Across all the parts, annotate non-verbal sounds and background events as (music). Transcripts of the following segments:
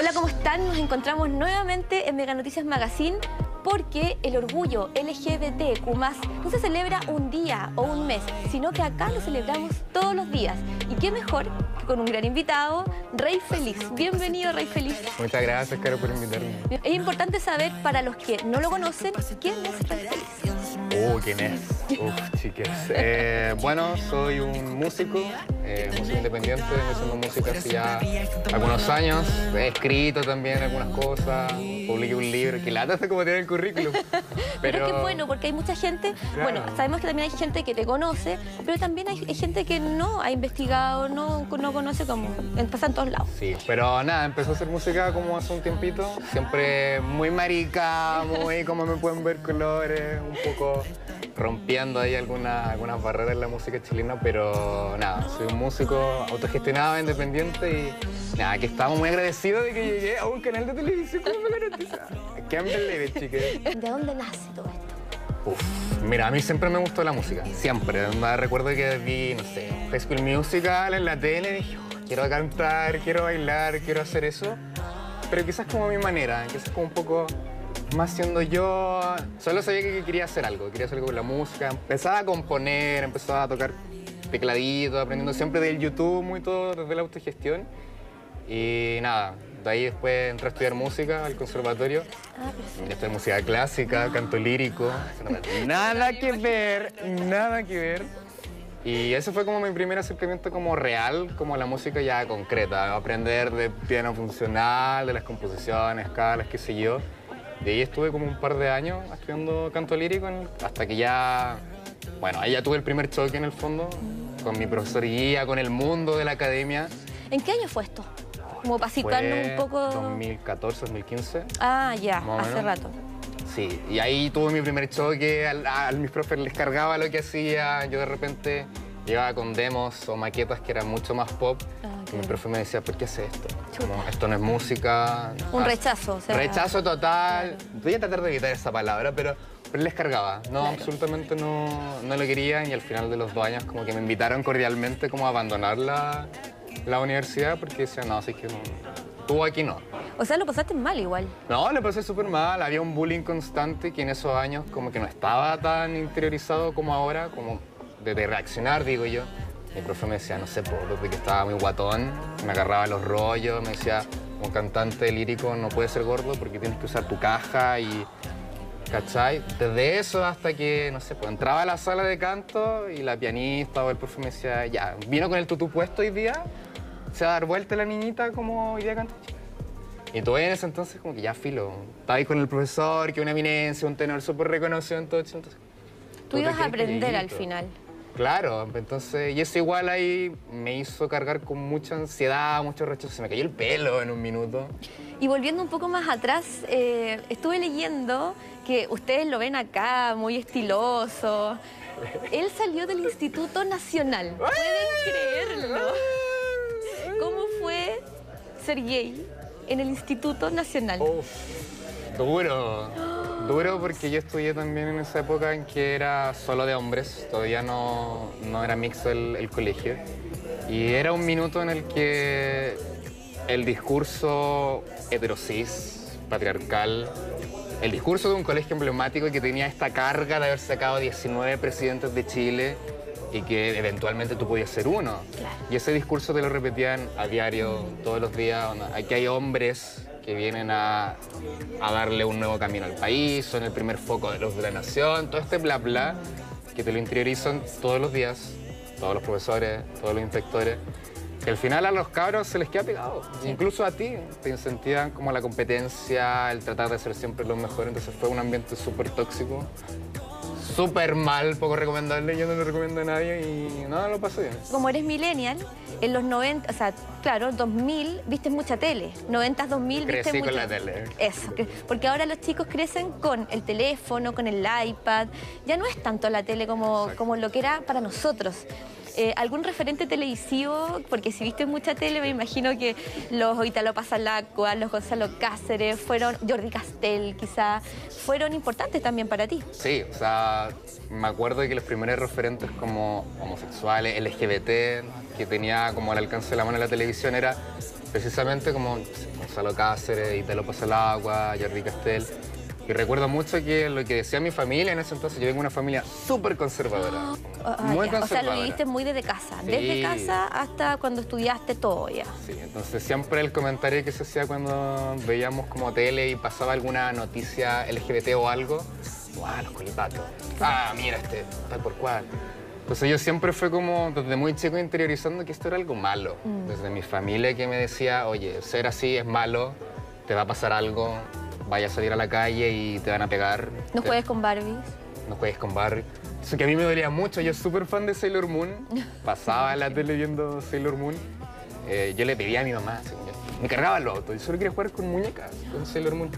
Hola, ¿cómo están? Nos encontramos nuevamente en Mega Noticias Magazine porque el orgullo LGBTQ+, no se celebra un día o un mes, sino que acá lo celebramos todos los días. Y qué mejor que con un gran invitado, Rey Feliz. Bienvenido, Rey Feliz. Muchas gracias, Caro, por invitarme. Es importante saber, para los que no lo conocen, quién es Rey Feliz. Uh, ¿quién es? Uf, chiques. Eh, bueno, soy un músico, eh, músico independiente, haciendo música hace ya algunos años. He escrito también algunas cosas, publiqué un libro, que lata como tiene el currículum. (laughs) Pero, es que bueno, porque hay mucha gente, bueno, sabemos que también hay gente que te conoce, pero también hay, gente que no ha investigado, no, no conoce como, pasa en todos lados. Sí, pero nada, empezó a hacer música como hace un tiempito, siempre muy marica, muy como me pueden ver colores, un poco rompiendo ahí algunas algunas barreras en la música chilena, pero nada, soy un músico autogestionado, independiente y nada, que estamos muy agradecidos de que llegué a un canal de televisión como me noticia. Qué leve, chique. ¿De dónde nace todo esto? Uf, mira, a mí siempre me gustó la música, siempre. Recuerdo que vi, no sé, High School Musical en la tele y dije, oh, quiero cantar, quiero bailar, quiero hacer eso. Pero quizás como a mi manera, quizás como un poco más siendo yo, solo sabía que quería hacer algo, quería hacer algo con la música. Empezaba a componer, empezaba a tocar tecladito, aprendiendo siempre del YouTube, muy todo desde la autogestión. Y nada, de ahí después entré a estudiar música al conservatorio. Ah, música clásica, canto lírico. Nada que ver, nada que ver. Y ese fue como mi primer acercamiento como real, como la música ya concreta. Aprender de piano funcional, de las composiciones, escalas, qué sé yo. De ahí estuve como un par de años estudiando canto lírico hasta que ya, bueno, ahí ya tuve el primer choque en el fondo con mi profesor guía, con el mundo de la academia. ¿En qué año fue esto? Como para citarnos un poco... 2014, 2015. Ah, ya, hace rato. Sí, y ahí tuve mi primer choque, a, mis profes les cargaba lo que hacía, yo de repente llegaba con demos o maquetas que eran mucho más pop ah, y mi profe me decía, ¿por qué haces esto? esto no es música. Un rechazo. O sea, rechazo total. Voy a tratar de evitar esa palabra, pero, pero les cargaba. No, absolutamente no, no lo querían y al final de los dos años como que me invitaron cordialmente como a abandonar la, la universidad porque decían, no, así que no, tú aquí no. O sea, lo pasaste mal igual. No, lo pasé súper mal. Había un bullying constante que en esos años como que no estaba tan interiorizado como ahora, como de, reaccionar, digo yo. Mi profe me decía, no sé, porque estaba muy guatón, me agarraba los rollos, me decía, como cantante lírico no puedes ser gordo porque tienes que usar tu caja y... ¿Cachai? Desde eso hasta que, no sé, pues entraba a la sala de canto y la pianista o el profe me decía, ya, vino con el tutú puesto hoy día, se va a dar vuelta la niñita como hoy día canta Y tú en ese entonces como que ya filo, estaba ahí con el profesor, que una eminencia, un tenor súper reconocido en todo eso. Entonces, tú ibas a aprender al final. Claro, entonces, y eso igual ahí me hizo cargar con mucha ansiedad, mucho rechazo, se me cayó el pelo en un minuto. Y volviendo un poco más atrás, eh, estuve leyendo que ustedes lo ven acá, muy estiloso. Él salió del Instituto Nacional, ¿pueden creerlo? ¿Cómo fue ser gay en el Instituto Nacional? duro. Duro porque yo estudié también en esa época en que era solo de hombres, todavía no, no era mixto el, colegio. Y era un minuto en el que el discurso heterosis, patriarcal, el discurso de un colegio emblemático que tenía esta carga de haber sacado 19 presidentes de Chile y que eventualmente tú podías ser uno. Y ese discurso te lo repetían a diario, todos los días. Aquí hay hombres que vienen a, darle un nuevo camino al país, son el primer foco de luz de la nación, todo este bla bla que te lo interiorizan todos los días, todos los profesores, todos los inspectores, que al final a los cabros se les queda pegado, incluso a ti, te incentivan como la competencia, el tratar de ser siempre lo mejor, entonces fue un ambiente súper tóxico súper mal, poco recomendable, yo no lo recomiendo a nadie y nada, lo pasé bien. Como eres millennial, en los 90, o sea, claro, 2000 viste mucha tele, 90, 2000 viste mucha... con la tele. Eso, porque ahora los chicos crecen con el teléfono, con el iPad, ya no es tanto la tele como, como lo que era para nosotros. Eh, ¿Algún referente televisivo? Porque si viste mucha tele, me imagino que los Italo Pasalacua, los Gonzalo Cáceres, fueron, Jordi Castel quizá, fueron importantes también para ti. Sí, o sea, me acuerdo de que los primeros referentes como homosexuales, LGBT, que tenía como al alcance de la mano en la televisión era precisamente como Gonzalo Cáceres, Italo Pasalacua, Jordi Castel. Y recuerdo mucho que lo que decía mi familia en ese entonces, yo vengo de una familia súper conservadora. Ah, muy ya. O sea, lo conservadora. viviste muy desde casa, Sí. desde casa hasta cuando estudiaste todo ya. Sí, entonces siempre el comentario que se hacía cuando veíamos como tele y pasaba alguna noticia LGBT o algo, ¡guau, los colipatos! ¡Ah, mira este, tal por cual! Entonces yo siempre fue como desde muy chico interiorizando que esto era algo malo. Desde mi familia que me decía, oye, ser así es malo, te va a pasar algo, vaya a salir a la calle y te van a pegar. No Te- juegues con Barbies. no juegues con Barry. Eso que a mí me dolía mucho. Yo súper fan de Sailor Moon. (laughs) Pasaba en la tele viendo Sailor Moon. Eh, yo le pedía a mi mamá, me cargaba el auto. Yo solo quería jugar con muñecas, con Sailor Moon.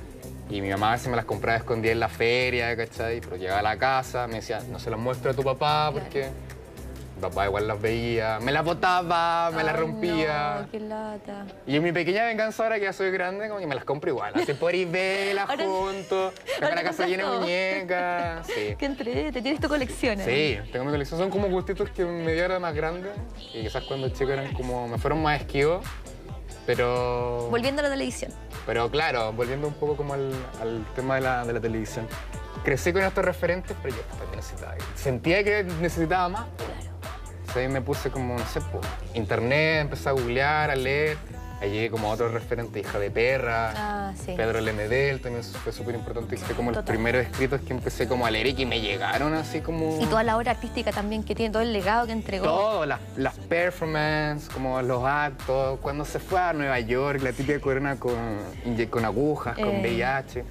Y mi mamá veces me las compraba escondidas en la feria, ¿cachai? Pero llegaba a la casa, me decía, no se las muestra a tu papá porque papá igual las veía. Me las botaba, me las rompía. No, qué lata. Y en mi pequeña venganza ahora que ya soy grande, como que me las compro igual. Así por eBay las junto. (laughs) Ahora la casa llena de muñecas. Sí. Qué entrete, tienes tu colección. ¿eh? Sí, tengo mi colección. Son como gustitos que me dieron más grandes y quizás cuando chico eran como, me fueron más esquivos, pero... Volviendo a la televisión. Pero claro, volviendo un poco como al, al tema de la, de la televisión. Crecí con estos referentes, pero yo también necesitaba. Sentía que necesitaba más. Entonces ahí me puse como, no sé, po, internet, empecé a googlear, a leer. Ahí llegué como a otros referentes, hija de perra. Ah, sí. Pedro Lemedel también fue súper importante. Fue como los primeros escritos que empecé como a leer y que me llegaron así como... Y toda la obra artística también que tiene, todo el legado que entregó. Todo, las, las performances, como los actos, cuando se fue a Nueva York, la típica corona con, con agujas, con Eh. VIH.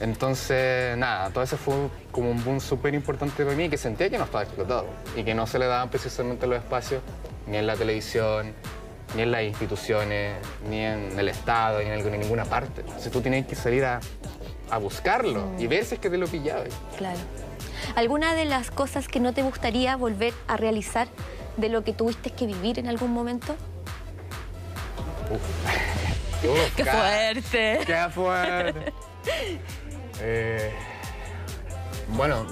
Entonces, nada, todo eso fue como un boom súper importante para mí que sentía que no estaba explotado y que no se le daban precisamente los espacios ni en la televisión, ni en las instituciones, ni en el Estado, ni en, ninguna parte. Entonces tú tienes que salir a, a buscarlo y ver si es que te lo pillabas. Claro. ¿Alguna de las cosas que no te gustaría volver a realizar de lo que tuviste que vivir en algún momento? Uf, (laughs) ¡Qué ca- fuerte! ¡Qué fuerte! (laughs) Eh, bueno,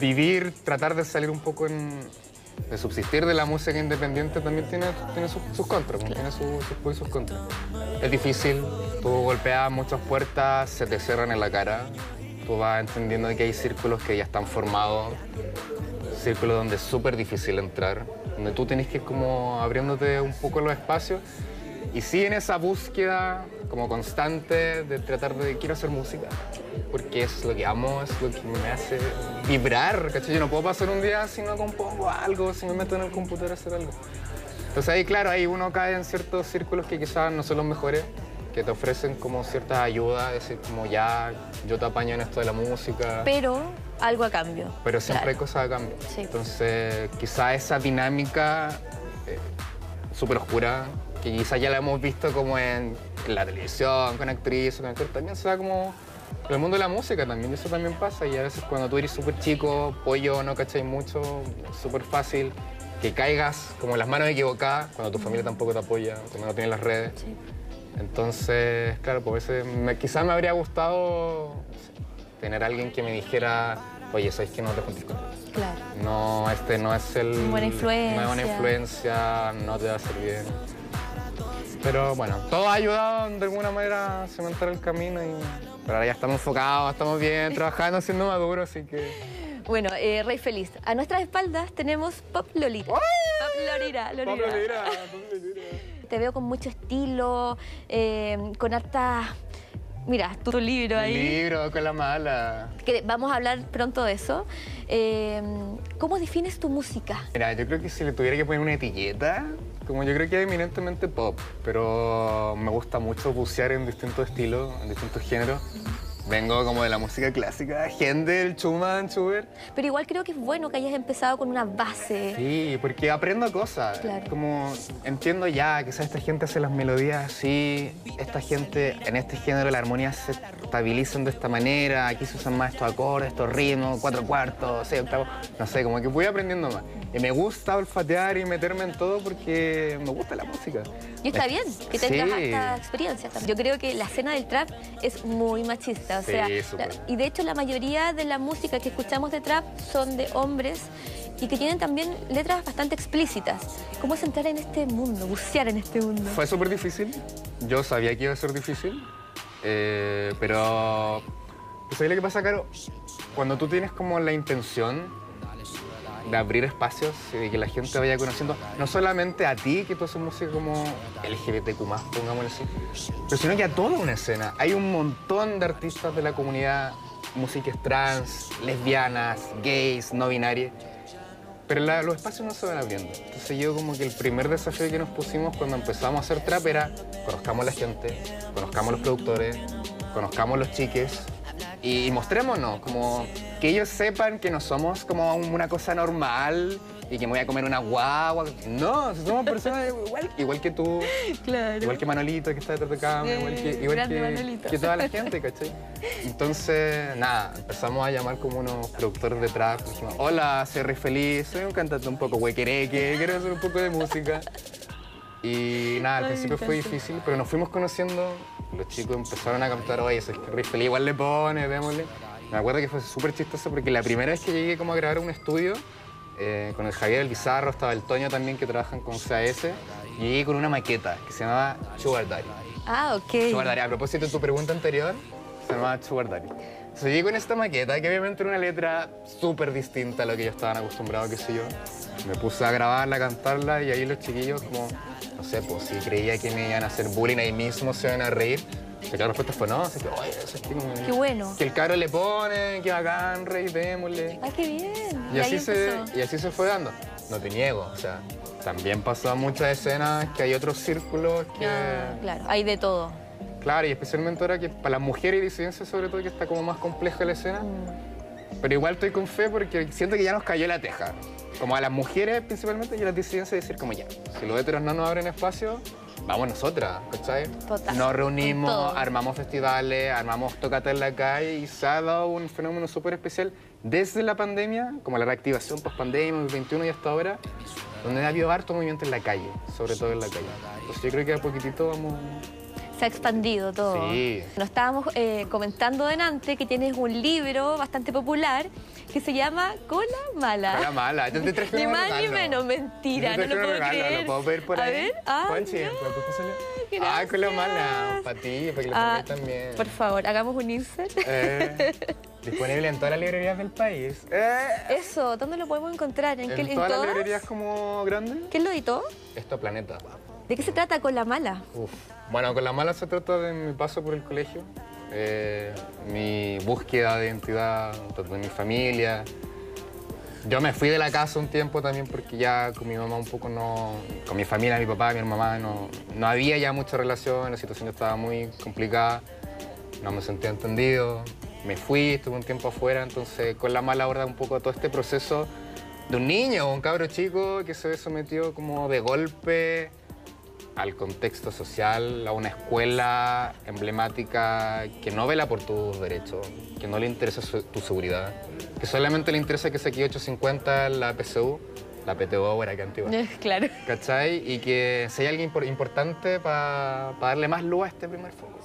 vivir, tratar de salir un poco en, de subsistir de la música independiente también tiene, tiene sus, contras, ¿no? tiene sus, sus sus contras. Es difícil, tú golpeas muchas puertas, se te cierran en la cara, tú vas entendiendo que hay círculos que ya están formados, círculos donde es súper difícil entrar, donde tú tienes que ir como abriéndote un poco los espacios y sí en esa búsqueda como constante de tratar de quiero hacer música, porque es lo que amo, es lo que me hace vibrar, ¿cachai? Yo no puedo pasar un día si no compongo algo, si me meto en el computador a hacer algo. Entonces ahí, claro, ahí uno cae en ciertos círculos que quizás no son los mejores, que te ofrecen como ciertas ayudas, decir, como ya yo te apaño en esto de la música. Pero algo a cambio. Pero siempre hay cosas a cambio. Sí. Entonces, quizá esa dinámica eh, súper oscura, que quizá ya la hemos visto como en, la televisión, con actrices, con actores, también se da como en el mundo de la música también, eso también pasa. Y a veces cuando tú eres súper chico, pollo, no cacháis mucho, súper fácil que caigas como en las manos equivocadas, cuando tu familia tampoco te apoya, cuando no tienes las redes. Sí. Entonces, claro, pues me, quizás me habría gustado no sé, tener alguien que me dijera, oye, ¿sabes que no te juntes con? Claro. No, este no es el... Buena influencia. No es buena influencia, no te va a hacer bien. Pero bueno, todo ha ayudado de alguna manera a cementar el camino y... Pero ahora ya estamos enfocados, estamos bien, (laughs) trabajando, siendo maduros, así que... Bueno, eh, Rey Feliz, a nuestras espaldas tenemos Pop Lolita. Pop Lolita, (laughs) Lolita. Te veo con mucho estilo, eh, con harta... Mira, tu, tu libro ahí. Libro con la mala. Que vamos a hablar pronto de eso. Eh, ¿Cómo defines tu música? Mira, yo creo que si le tuviera que poner una etiqueta, como yo creo que es eminentemente pop, pero me gusta mucho bucear en distintos estilos, en distintos géneros. Vengo como de la música clásica, Händel, Schumann, Schubert. Pero igual creo que es bueno que hayas empezado con una base. Sí, porque aprendo cosas. Claro. Como entiendo ya que esta gente hace las melodías así, esta gente en este género la armonía se estabilizan de esta manera, aquí se usan más estos acordes, estos ritmos, cuatro cuartos, seis octavos, no sé, como que voy aprendiendo más. Y me gusta olfatear y meterme en todo porque me gusta la música. Y está Es- bien que tengas sí. esta experiencia. Yo creo que la escena del trap es muy machista. O Sí, sea, y de hecho la mayoría de la música que escuchamos de trap son de hombres y que tienen también letras bastante explícitas. ¿Cómo es entrar en este mundo, bucear en este mundo? Fue súper difícil. Yo sabía que iba a ser difícil. Eh, pero. Pues lo que pasa, Caro, cuando tú tienes como la intención de abrir espacios y que la gente vaya conociendo, no solamente a ti, que tú haces música como LGBTQ, pongámoslo así, pero sino que a toda una escena. Hay un montón de artistas de la comunidad, músicas trans, lesbianas, gays, no binarias. Pero la- los espacios no se van abriendo. Entonces yo como que el primer desafío que nos pusimos cuando empezamos a hacer trap era conozcamos a la gente, conozcamos a los productores, conozcamos los chiques y mostrémonos, como que ellos sepan que no somos como una cosa normal y que me voy a comer una guagua. No, si somos personas (laughs) igual, igual que tú, Claro. igual que Manolito que está detrás de cámara, igual que, igual que- que toda la (laughs) gente, ¿cachai? Entonces, nada, empezamos a llamar como unos productores de trap. Dijimos, hola, soy Rey Feliz, soy un cantante un poco huequereque, quiero hacer un poco de música. Y nada, al principio fue difícil, pero nos fuimos conociendo. Los chicos empezaron a captar, oye, ese es que Rey Feliz igual le pone, démosle. Me acuerdo que fue súper chistoso porque la primera vez que llegué como a grabar un estudio, eh, con el Javier El Bizarro, estaba el Toño también que trabajan con CAS, y llegué con una maqueta que se llamaba Sugar Daddy. Ah, ok. Sugar Daddy. A propósito de tu pregunta anterior, se llamaba Sugar Daddy. Entonces llegué con esta maqueta, que obviamente era una letra súper distinta a lo que ellos estaban acostumbrados, qué sé yo. Me puse a grabarla, a cantarla, y ahí los chiquillos como, no sé, pues si creía que me iban a hacer bullying ahí mismo, se iban a reír. O sea, que la respuesta fue no, así que, oye, eso es que como- Qué bueno. Que el caro le pone, que bacán, rey, démosle. Ay, qué bien. Y así, se, empezó. y así se fue dando. No te niego, o sea, también pasó muchas escenas que hay otros círculos que... Ah, claro, hay de todo. Claro, y especialmente ahora que para las mujeres y disidencias sobre todo que está como más compleja la escena. Pero igual estoy con fe porque siento que ya nos cayó la teja. Como a las mujeres principalmente y a las disidencias decir como ya, si los heteros no nos abren espacio, vamos nosotras, ¿cachai? Total, Nos reunimos, todo. armamos festivales, armamos tocata en la calle y se ha dado un fenómeno súper especial desde la pandemia, como la reactivación post-pandemia, el 21 y hasta ahora, donde ha habido harto movimiento en la calle, sobre todo en la calle. Entonces yo creo que a poquitito vamos... Se ha expandido todo. Sí. Nos estábamos eh, comentando delante que tienes un libro bastante popular que se llama Cola Mala. Cola Mala, yo te traje Ni más ni menos, mentira, no lo puedo regalo, creer. ¿Lo puedo pedir por A ahí? ver, ah, Juanchi, ya, ¿lo puedes hacer? gracias. Ah, con la mala, para ti, para que lo Ah, también. Por favor, hagamos un insert. Eh, disponible en todas las librerías del país. Eh, Eso, ¿dónde lo podemos encontrar? ¿En, en qué, en todas las librerías como grandes. ¿Quién lo editó? Esto Planeta. ¿De qué se trata Cola Mala? Uf. Bueno, con la mala se trata de mi paso por el colegio, eh, mi búsqueda de identidad de mi familia. Yo me fui de la casa un tiempo también porque ya con mi mamá un poco no... Con mi familia, mi papá, mi mamá, no, no había ya mucha relación, la situación estaba muy complicada, no me sentía entendido. Me fui, estuve un tiempo afuera, entonces con la mala aborda un poco todo este proceso de un niño un cabro chico que se ve sometido como de golpe al contexto social, a una escuela emblemática que no vela por tus derechos, que no le interesa su- tu seguridad, que solamente le interesa que saque 850 en la PSU, la PTO ahora que antigua. (laughs) claro. ¿Cachai? Y que sea alguien impor- importante para darle más luz a este primer foco.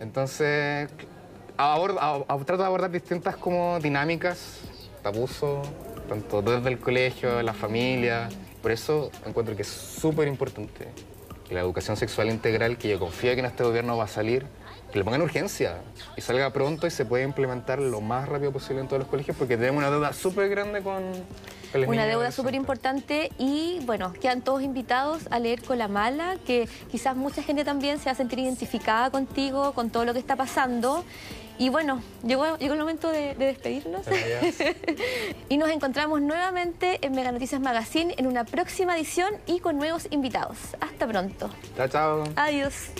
Entonces, abor- a- a- trato de abordar distintas como dinámicas abuso, tanto desde el colegio, la familia. Por eso encuentro que es súper importante la educación sexual integral, que yo confío que en este gobierno va a salir, que le pongan urgencia y salga pronto y se pueda implementar lo más rápido posible en todos los colegios, porque tenemos una deuda súper grande con, con los Una deuda súper importante y bueno, quedan todos invitados a leer con la mala, que quizás mucha gente también se va a sentir identificada contigo, con todo lo que está pasando. Y bueno, llegó, llegó el momento de, de despedirnos. (laughs) Y nos encontramos nuevamente en Mega Noticias Magazine en una próxima edición y con nuevos invitados. Hasta pronto. Chao, chao. Adiós.